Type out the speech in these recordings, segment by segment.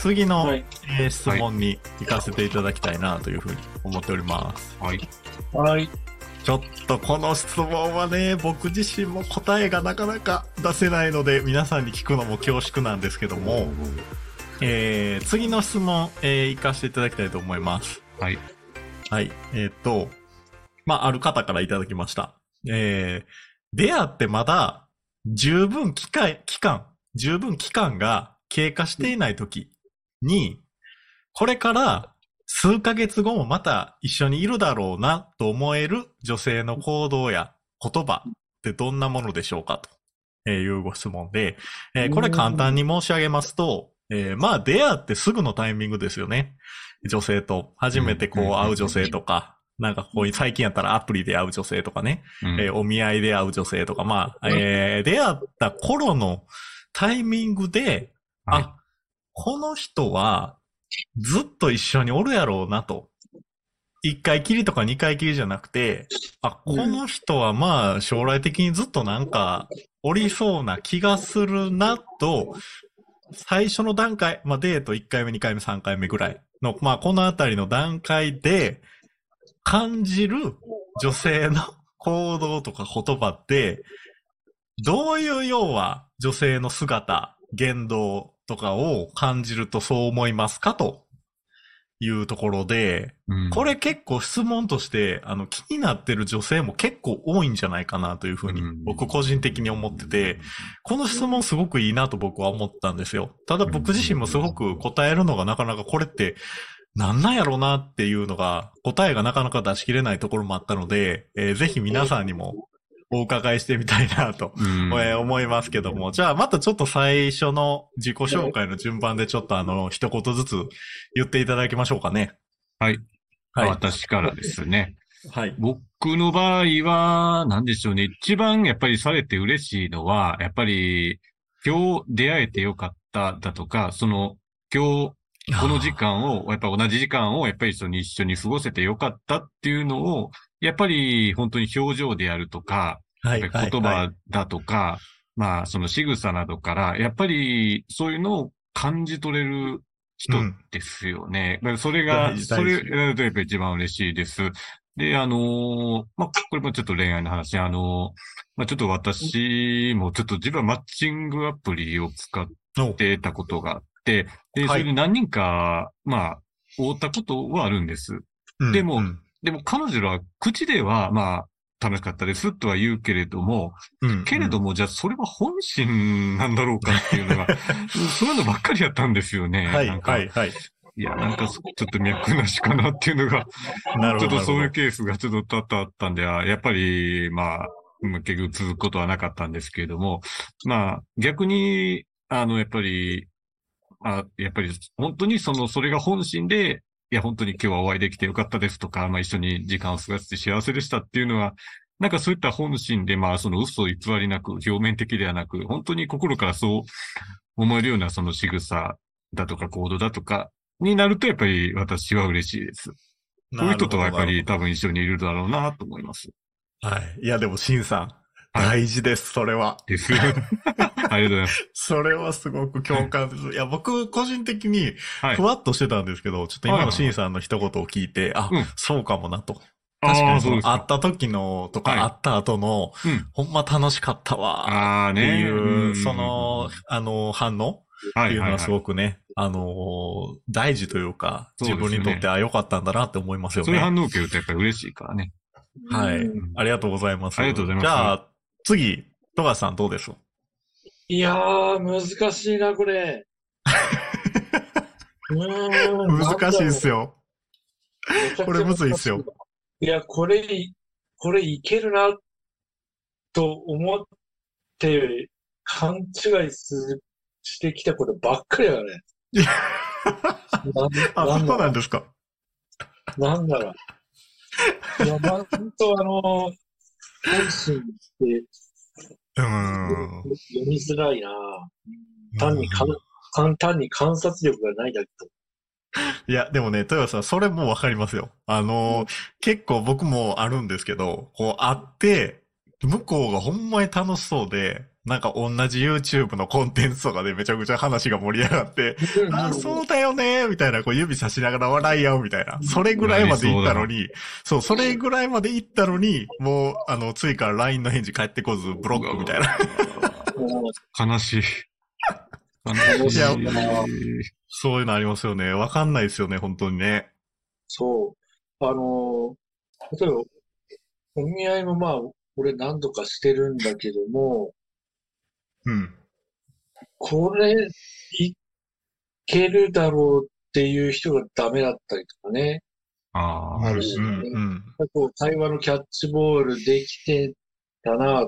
次の、はい。えー質問に行かせていただきたいなというふうに思っております。はい。はい。ちょっとこの質問はね、僕自身も答えがなかなか出せないので、皆さんに聞くのも恐縮なんですけども、えー次の質問、えー行かせていただきたいと思います。はい。はい。えーっと、まあ、ある方からいただきました。えー、出会ってまだ十分期間、期間、十分期間が経過していない時に、これから数ヶ月後もまた一緒にいるだろうなと思える女性の行動や言葉ってどんなものでしょうかというご質問で、えーこれ簡単に申し上げますと、えーまあ出会ってすぐのタイミングですよね。女性と初めてこう会う女性とか、なんかこう最近やったらアプリで会う女性とかね、うん。えーお見合いで会う女性とか、まあ、えー出会った頃のタイミングで、はい。あ、この人はずっと一緒におるやろうなと。一回きりとか二回きりじゃなくて、あ、この人はまあ将来的にずっとなんかおりそうな気がするなと、最初の段階、まあデート1回目、2回目、3回目ぐらいの、まあこのあたりの段階で感じる女性の行動とか言葉って、どういう要は女性の姿、言動とかを感じるとそう思いますかというところで、うん。これ結構質問として、あの、気になってる女性も結構多いんじゃないかなというふうにうん。僕個人的に思ってて、この質問すごくいいなと僕は思ったんですよ。ただ僕自身もすごく答えるのがなかなかこれってなんなんやろうなっていうのが答えがなかなか出し切れないところもあったので、えーぜひ皆さんにもお伺いしてみたいなと、思いますけども、じゃあまたちょっと最初の自己紹介の順番でちょっとあの一言ずつ言っていただきましょうかね。はい。はい。私からですね。はい。僕の場合は、なんでしょうね。一番やっぱりされて嬉しいのは、やっぱり、今日出会えてよかっただとか、その、今日この時間を、やっぱ同じ時間をやっぱり一緒に一緒に過ごせてよかったっていうのを、やっぱり本当に表情であるとか、はい。言葉だとか、まあその仕草などから、やっぱりそういうのを感じ取れる人うんですよね。だからそれが、それ大事がやっぱり一番嬉しいです。で、あのーまあ、これもちょっと恋愛の話、あのーまあ、ちょっと私もちょっと自分はマッチングアプリを使っおてたことがあって、で、はいそれで何人か、まあ、会ったことはあるんです。うんでもうんでも彼女らは口では、まあ、楽しかったですとは言うけれども、うんけれども、じゃあそれは本心なんだろうかっていうのが、そういうのばっかりやったんですよね。はい、なんかはい、はい。いや、なんかちょっと脈なしかなっていうのが。ちょっとそういうケースがちょっと多々あったんで、あやっぱり、まあ、まあ結局続くことはなかったんですけれども、まあ、逆に、あの、やっぱり、あやっぱり、本当にその、それが本心で、いや、本当に今日はお会いできてよかったですとか、まあ一緒に時間を過ごして幸せでしたっていうのは、なんかそういった本心で、まあその嘘偽りなく、表面的ではなく、本当に心からそう思えるようなその仕草だとか行動だとかになると、やっぱり私は嬉しいです。ほどそういう人とはやっぱり多分一緒にいるだろうなと思います。はい。いや、でも、シンさん、はい大事です、それは。です。ありがとうございます。それはすごく共感です。いや、僕、個人的に、はいふ。わっとしてたんですけど、ちょっと今はいのシンさんの一言を聞いて、あうん、そうかもなと。確かにそ会った時の、とか、はい会った後の、うんほんま楽しかったわ、ってああね。いう、んその、、あの、反応はいはいはっていうのはいすごくね、あのー、大事というか、自分にとって、あ、良かったんだなって思いますよね。そういう反応を受けるとやっぱり嬉しいからね。はいうん。ありがとうございます。ありがとうございますじゃあ、次、富樫さんどうです？いやー、難しいな、これ。難しいっすよ。よ。これむずいっすよ。いや、これい、これいけるな、と思って、勘違いすしてきたことばっかりだね。い やなあ、そうなんですか。う、なんだろう。いや、まあ、本当あの、本心ってうーん。読みづらいな。単にかん簡単に観察力がないだけと。いや、でもね、豊田さん、それもわかりますよ。あのー、結構僕もあるんですけど、こう、会って、向こうがほんまに楽しそうで、なんか同じ YouTube のコンテンツとかでめちゃくちゃ話が盛り上がって、あ、そうだよねみたいな、こう指さしながら笑い合うみたいな。それぐらいまで行ったのに、そう、それぐらいまで行ったのに、もう、あの、ついから LINE の返事返ってこず、ブロックみたいな。悲しい。悲しい。いやそういうのありますよね。わかんないですよね、本当にね。そう。あの、例えば、お見合いもまあ、俺何度かしてるんだけども、うん。これ、いけるだろうっていう人がダメだったりとかね。ああ、あるしうん、うん。こう会話のキャッチボールできてたな、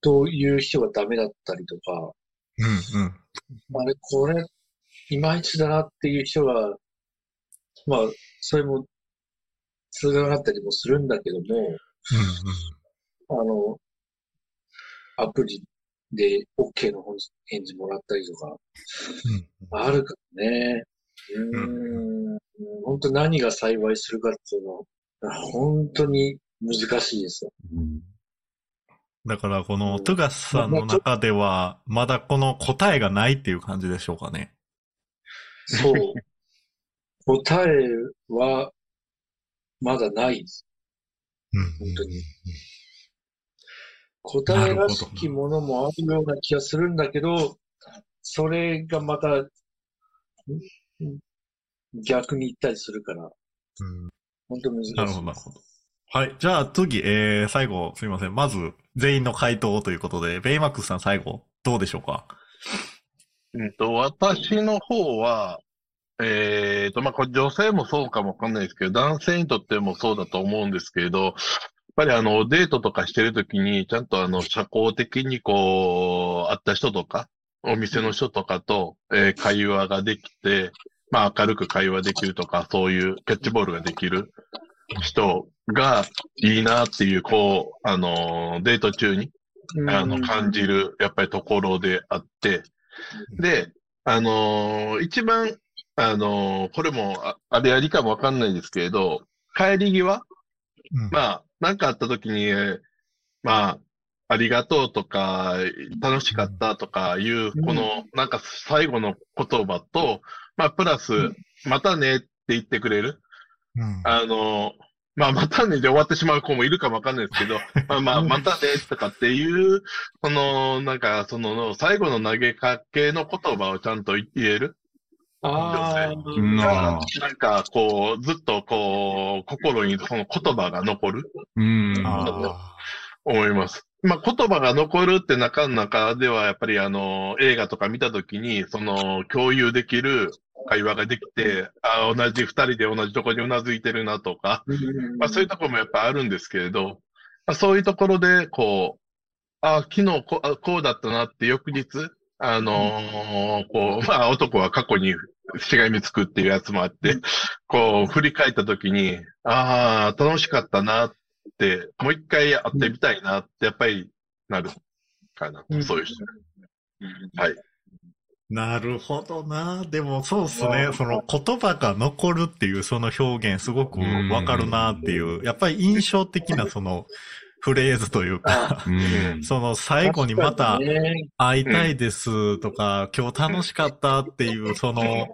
という人がダメだったりとか、うん、うん。あれ、これ、いまいちだなっていう人が、まあ、それも、通がなったりもするんだけども、あの、アプリで OK の返事もらったりとか、あるからね。うーん、本当何が幸いするかっていうのは、本当に難しいですよ。うんだから、この、トゥガスさんの中では、まだこの答えがないっていう感じでしょうかね。そう。答えは、まだないです。うん本当に答えらしきものもあるような気がするんだけど、それがまた、逆に言ったりするから、うん本当難しい。なるほど、なるほど。はい。じゃあ次、えー、最後、すみません。まず、全員の回答ということで、ベイマックスさん最後、どうでしょうか？うんと、私の方は、えーと、まあ、これ女性もそうかもわかんないですけど、男性にとってもそうだと思うんですけれど、ぱりあの、デートとかしてるときに、ちゃんとあの、社交的にこう、会った人とか、お店の人とかと、えー会話ができて、まあ、明るく会話できるとか、そういうキャッチボールができる人がいいなっていう、こう、あの、デート中に、あの、感じる、やっぱりところであって、で、あのー一番、あのーこれも、ああれありかもわかんないですけれど、帰り際、うん。まあ、なんかあった時に、えーまあ、ありがとうとか、楽しかったとかいう、うんこの、なんか最後の言葉と、まあ、プラス、またねって言ってくれる。うんあの、まあ、またねで終わってしまう子もいるかもわかんないですけど、まあまあ、またねとかっていう、その、なんか、その、最後の投げかけの言葉をちゃんと言える。ああ、なんか、こう、ずっとこう、心にその言葉が残る、うん。あ思います。まあ、言葉が残るって中の中では、やっぱりあの、映画とか見たときに、その、共有できる会話ができて、あ同じ二人で同じとこにうなずいてるなとか、まあ、そういうところもやっぱあるんですけれど、まあ、そういうところで、こう、あ、昨日こあこうだったなって翌日、あのーこう、まあ男は過去にしがみつくっていうやつもあって、こう、振り返ったときに、ああ、楽しかったなって、もう一回会ってみたいなって、やっぱりなるかな、うんそういう人。はい。なるほどな。でもそうっすね。その言葉が残るっていうその表現すごくわかるなっていう。やっぱり印象的なそのフレーズというか、うん。その最後にまた会いたいですとか、今日楽しかったっていう、その、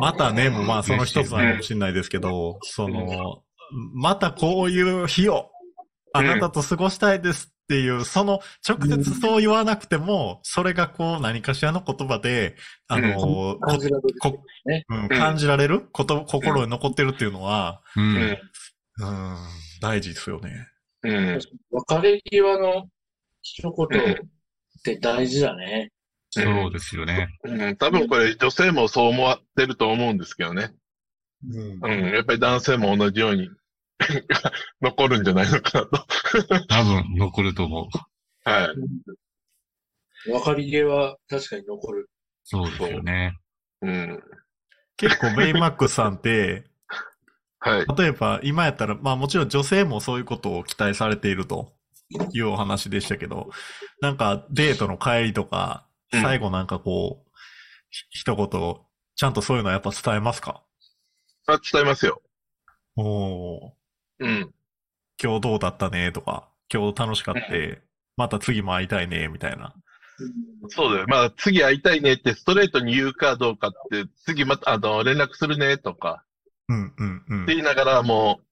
またね、もうまあその一つなのかもしれないですけど、その、またこういう日をあなたと過ごしたいですっていう、その直接そう言わなくても、それがこう何かしらの言葉で、あの、こ感じられる。こねうん。感じられること、心に残ってるっていうのは。うん、大事ですよね。うん。別れ際の一言って大事だね。そうですよね。うん。多分これ女性もそう思ってると思うんですけどね。うんうん。やっぱり男性も同じように 残るんじゃないのかなと。多分残ると思う。はい。別れ際確かに残る。そうですよね。うん。結構ベイマックスさんって、はい。例えば今やったら、まあもちろん女性もそういうことを期待されているというお話でしたけど、なんかデートの帰りとか、うん最後なんかこう、ひ一言、ちゃんとそういうのはやっぱ伝えますか？あ、伝えますよ。おーうん。今日どうだったねとか。今日楽しかって、また次も会いたいね、みたいな。そうだよ。まあ、次会いたいねってストレートに言うかどうかって、次また、あの、連絡するねとか、うん、うん、うんって。言いながら、もう、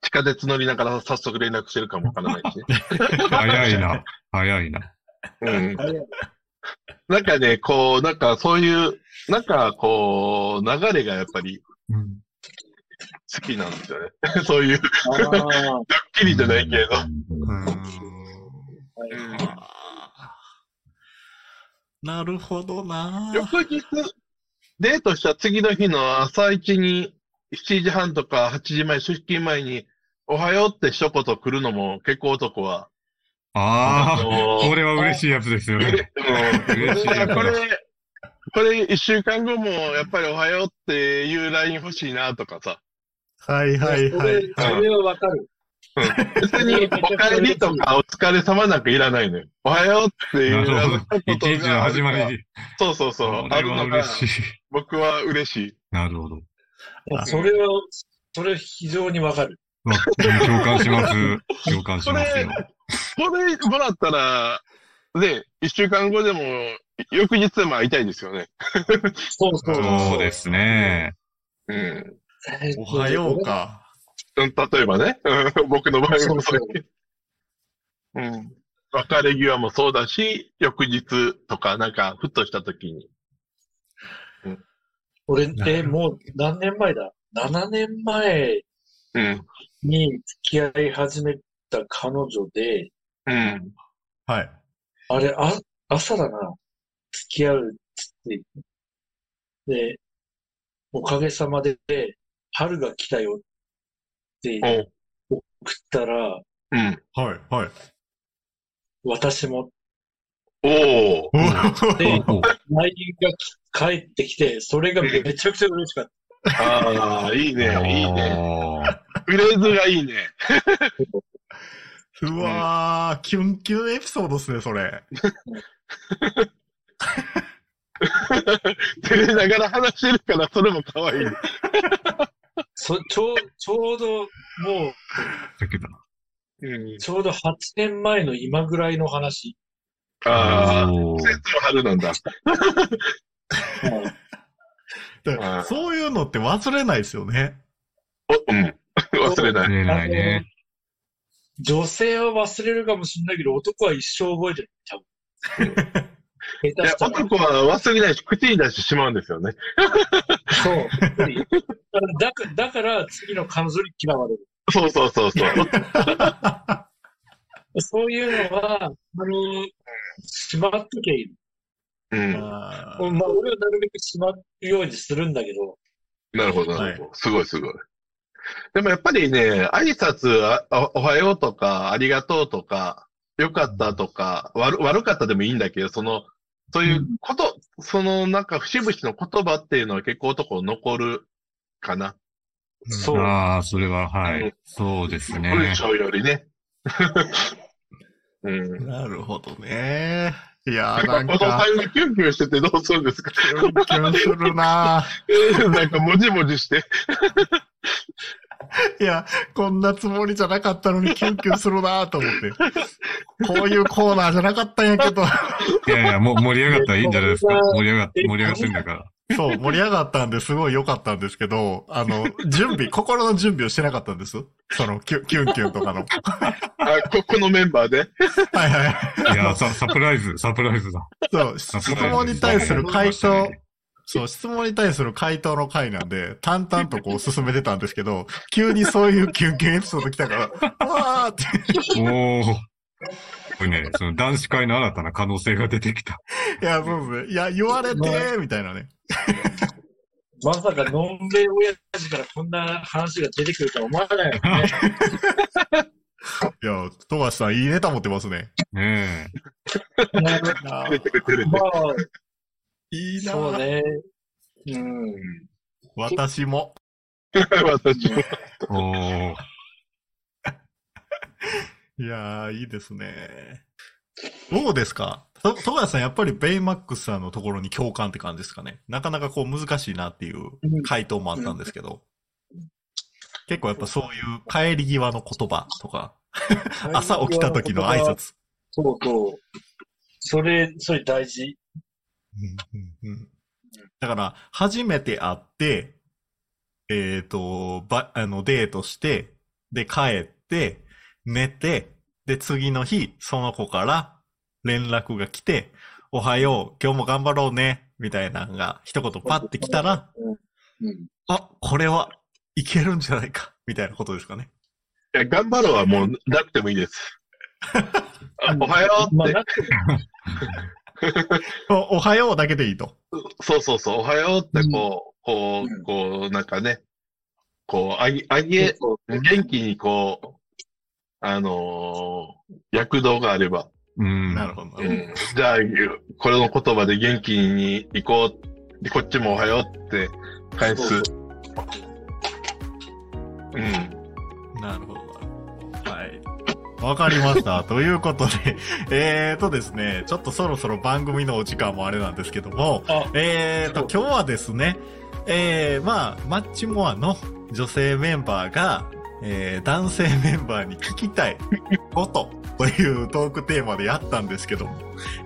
地下鉄乗りながら早速連絡してるかもわからないしね。早いな。早いな。うん。なんかね、こう、なんかそういう、なんかこう、流れがやっぱりうん好きなんですよね。そういう、あドッキリじゃないけど。なるほどな翌日、デートした次の日の朝一に、7時半とか8時前、出勤前に、おはようって一言来るのも結構男は。ああ、のこれは嬉しいやつですよね。うん嬉しいやつだこれ、これ一週間後もやっぱりおはようっていう LINE 欲しいなとかさ。はいはいはい。それはわかる。別にお帰りとかお疲れ様なんかいらないのよ。おはようっていうなるほど。一一日の始まり。に。そうそうそう。これは嬉しい。僕は嬉しい。なるほど。それは、それ非常にわかる。まあ共感します。共感しますよ。これもらったら、ね、一週間後でも、翌日でも会いたいですよね。そうそうそうですね。うん。えーおはよう。か。うん例えばね、うん僕の場合そうそうもそううん。別れ際もそうだし、翌日とか、なんか、ふっとした時に。俺、え、もう何年前だ ?7 年前うん。に付き合い始めた彼女で、うん。はい。あれ、あ、朝だな。付き合うっつって。で、おかげさまで、春が来たよってお送ったら、うん。はいはい。私も、おー。で、おお LINE が返ってきて、それがめちゃくちゃ嬉しかった。ああ、いいね、いいね。あフレーズがいいね。うわー、キュンキュンエピソードっすね、それ。照れながら話してるから、それも可愛い。そちょう、ちょうど、もう、。ちょうど8年前の今ぐらいの話。ああ、おー季節の春なんだ。そういうのって忘れないですよね。お、うん。忘れない。忘れないね。女性は忘れるかもしれないけど、男は一生覚えてる。多分。下いや。男は忘れないし、口に出してしまうんですよね。そう。だかだから、次の彼女に嫌われる。そうそうそうそう。そういうのは、あの、しまっときゃいい。うん。あまあ、俺はなるべくしまうようにするんだけど、なるほど、なるほど。すごいすごい。でもやっぱりね、挨拶、あおおはようとか、ありがとうとか、よかったとか、悪悪かったでもいいんだけど、その、そういうこと、そのなんか節々の言葉っていうのは結構男残るかな。そう。ああ、それは、はい。そうですね文。章よりね。うん。なるほどね。いやー、なか、このなんんか、タイムキュンキュンしててどうするんですか？キュンキュンするな なんかもじもじして。いや、こんなつもりじゃなかったのにキュンキュンするなと思って。こういうコーナーじゃなかったんやけど。いやいや、もう盛り上がったらいいんじゃないですか。盛り上がって、盛り上がってんだから。そう、盛り上がったんですごい良かったんですけど、あの、準備、心の準備をしてなかったんです。その、キュキュンキュンとかの。あ、ここのメンバーで？はいはい。いや、ササプライズ、サプライズだ。そう、質問に対する回答、そう、質問に対する回答の回なんで、淡々とこう進めてたんですけど、急にそういうキュンキュンエピソード来たから、わーって。おお。これね、その男子会の新たな可能性が出てきた。いや、そうですね。いや、言われてー、みたいなね。まさか、のんべい親父からこんな話が出てくるとは思わないよね。いや、富樫さん、いいネタ持ってますね。ねあ出てくれてるまあ、いいなそうね。うん。うん私も。私も。え。おー。いやー、いいですね。どうですか？と富樫さん、やっぱりベイマックスさんのところに共感って感じですかね。なかなかこう難しいなっていう回答もあったんですけど。結構やっぱそういう帰り際の言葉とか、朝起きた時の挨拶。そうそう。それ、それ大事。うんうんうんだから、初めて会って、えっ、と、ば、あの、デートして、で、帰って、寝て、で、次の日、その子から連絡が来て、おはよう、今日も頑張ろうね、みたいなのが一言パッて来たら、うん。うん。あ、これはいけるんじゃないか、みたいなことですかね。いや頑張ろうはもうなくてもいいです。あ おはようまあ、って、なくて おおはようだけでいいと。そうそうそう、おはようってこう、こうんう、こう、なんかね、こう、あげ、あげ、そう元気にこう、あのー躍動があれば、うん。なるほど。うん、じゃあ、これの言葉で元気に行こう。で、こっちもおはようって返す。そううん。なるほど。はい。わかりました。ということで、えーとですね、ちょっとそろそろ番組のお時間もあれなんですけども、あ、えーと、今日はですね、えー、まあ、マッチモアの女性メンバーが、えー、男性メンバーに聞きたいことというトークテーマでやったんですけども、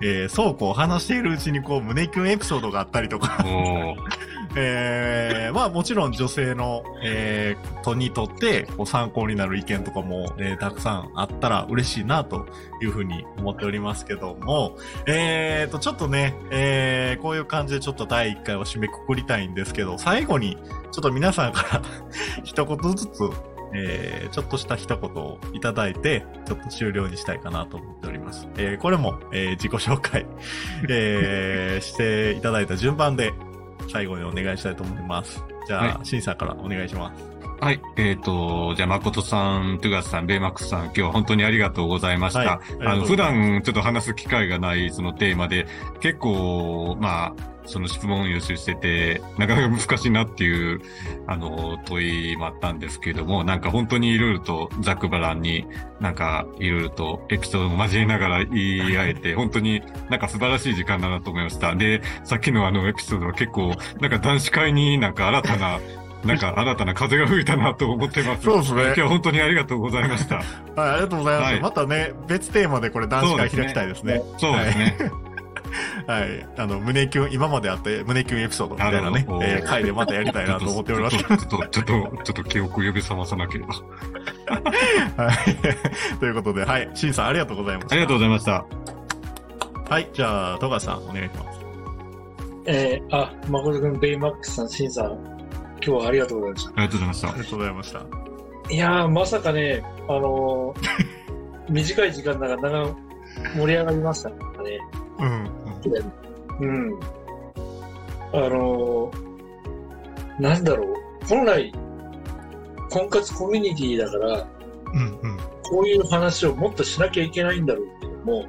えー、そうこう話しているうちにこう胸キュンエピソードがあったりとか、えー、まあもちろん女性の、えー、とにとってこう参考になる意見とかも、えーたくさんあったら嬉しいなというふうに思っておりますけども、えーと、ちょっとね、えー、こういう感じでちょっと第1回を締めくくりたいんですけど、最後にちょっと皆さんから 一言ずつ、えー、ちょっとした一言をいただいて、ちょっと終了にしたいかなと思っております。えー、これも、えー、自己紹介、えー、していただいた順番で、最後にお願いしたいと思います。じゃあ、はシンさんからお願いします。はい。えっ、と、じゃあ、誠さん、トゥガスさん、ベイマックスさん、今日は本当にありがとうございました。はいああの、普段ちょっと話す機会がないそのテーマで、結構、まあ、その質問を予習してて、なかなか難しいなっていう、あの、問いもあったんですけれども、なんか本当にいろいろとざっくばらんに、なんかいろいろとエピソードも交えながら言い合えて、本当になんか素晴らしい時間だなと思いました。で、さっきのあのエピソードは結構、なんか男子会になんか新たな、なんか新たな風が吹いたなと思ってます。そうですね今日は本当にありがとうございました。はい、ありがとうございます。はいまたね、別テーマでこれ男子会開きたいですね。そうですね。はい。あの、胸キュン、今まであった胸キュンエピソードみたいなねえー回でまたやりたいなと思っております。ちょっと、ちょっと、ちょっと、記憶を呼び覚まさなければ。はい。ということで、はい。シンさんありがとうございました。ありがとうございました。はい。じゃあ、戸川さん、お願いします。えー、あ、誠くん、ベイマックスさん、シンさん、今日はありがとうございましありがとうございましたあり。がとうございました。た。いやー、まさかね、あのー 短い時間だから、長盛り上がりましたね。うん。うん。あのーなんだろう。本来、婚活コミュニティだから、うん。うん。こういう話をもっとしなきゃいけないんだろうけども、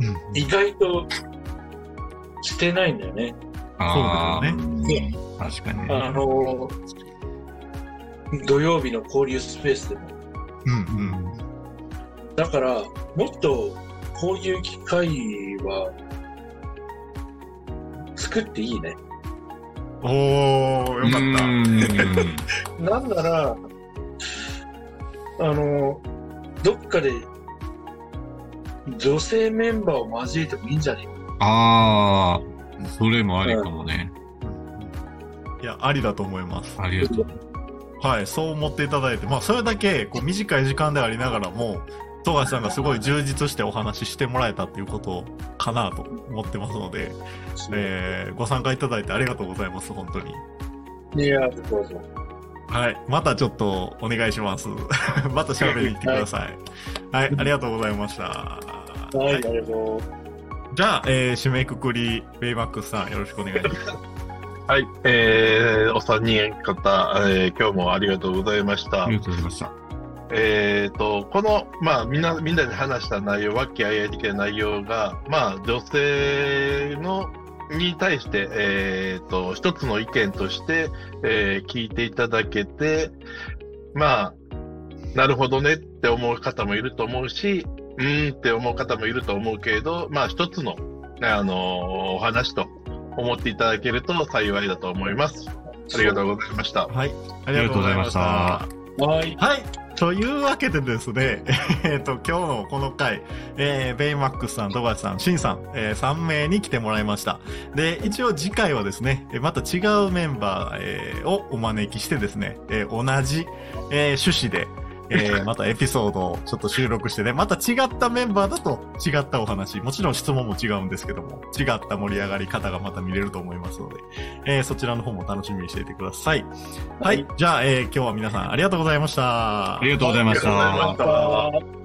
うん。意外としてないんだよね。そうだよねうん確かにあね。のー土曜日の交流スペースでも。うん。うん。だから、もっとこういう機会は作っていいね。おー、よかった。うん なんなら、あの、どっかで女性メンバーを交えてもいいんじゃないか。ああ、それもありかもね。いや、ありだと思います。ありがとう。はい、そう思っていただいて、まあ、それだけ、こう、短い時間でありながらも、富樫さんがすごい充実してお話ししてもらえたっていうことかなと思ってますので、えー、ご参加いただいてありがとうございます、本当に。いや、どうぞ。はい、またちょっとお願いします。また喋りに来てください。はい、ありがとうございました。はい、はいありがとう。じゃあ、えー、締めくくり、ベイマックスさん、よろしくお願いします。はい、えー、お三人方、えー、今日もありがとうございましたあり。がとうございました。えーと、この、まあ、みんな、みんなで話した内容、和気あいあい的な内容が、まあ、女性の、に対して、えーと、一つの意見として、えー聞いていただけて、まあ、なるほどねって思う方もいると思うし、うーんって思う方もいると思うけれど、まあ、一つの、あのーお話と思っていただけると幸いだと思います。ありがとうございました。はい、ありがとうございました。はい。はい。というわけでですね、えっ、と、今日のこの回、えー、ベイマックスさん、富樫さん、シンさん、えー、3名に来てもらいました。で、一応次回はですね、また違うメンバー、えー、をお招きしてですね、えー、同じ、えー、趣旨で、えー、またエピソードをちょっと収録してね、また違ったメンバーだと違ったお話、もちろん質問も違うんですけども、違った盛り上がり方がまた見れると思いますので、えー、そちらの方も楽しみにしていてください。はい。はい、じゃあ、えー、今日は皆さんありがとうございました。ありがとうございました。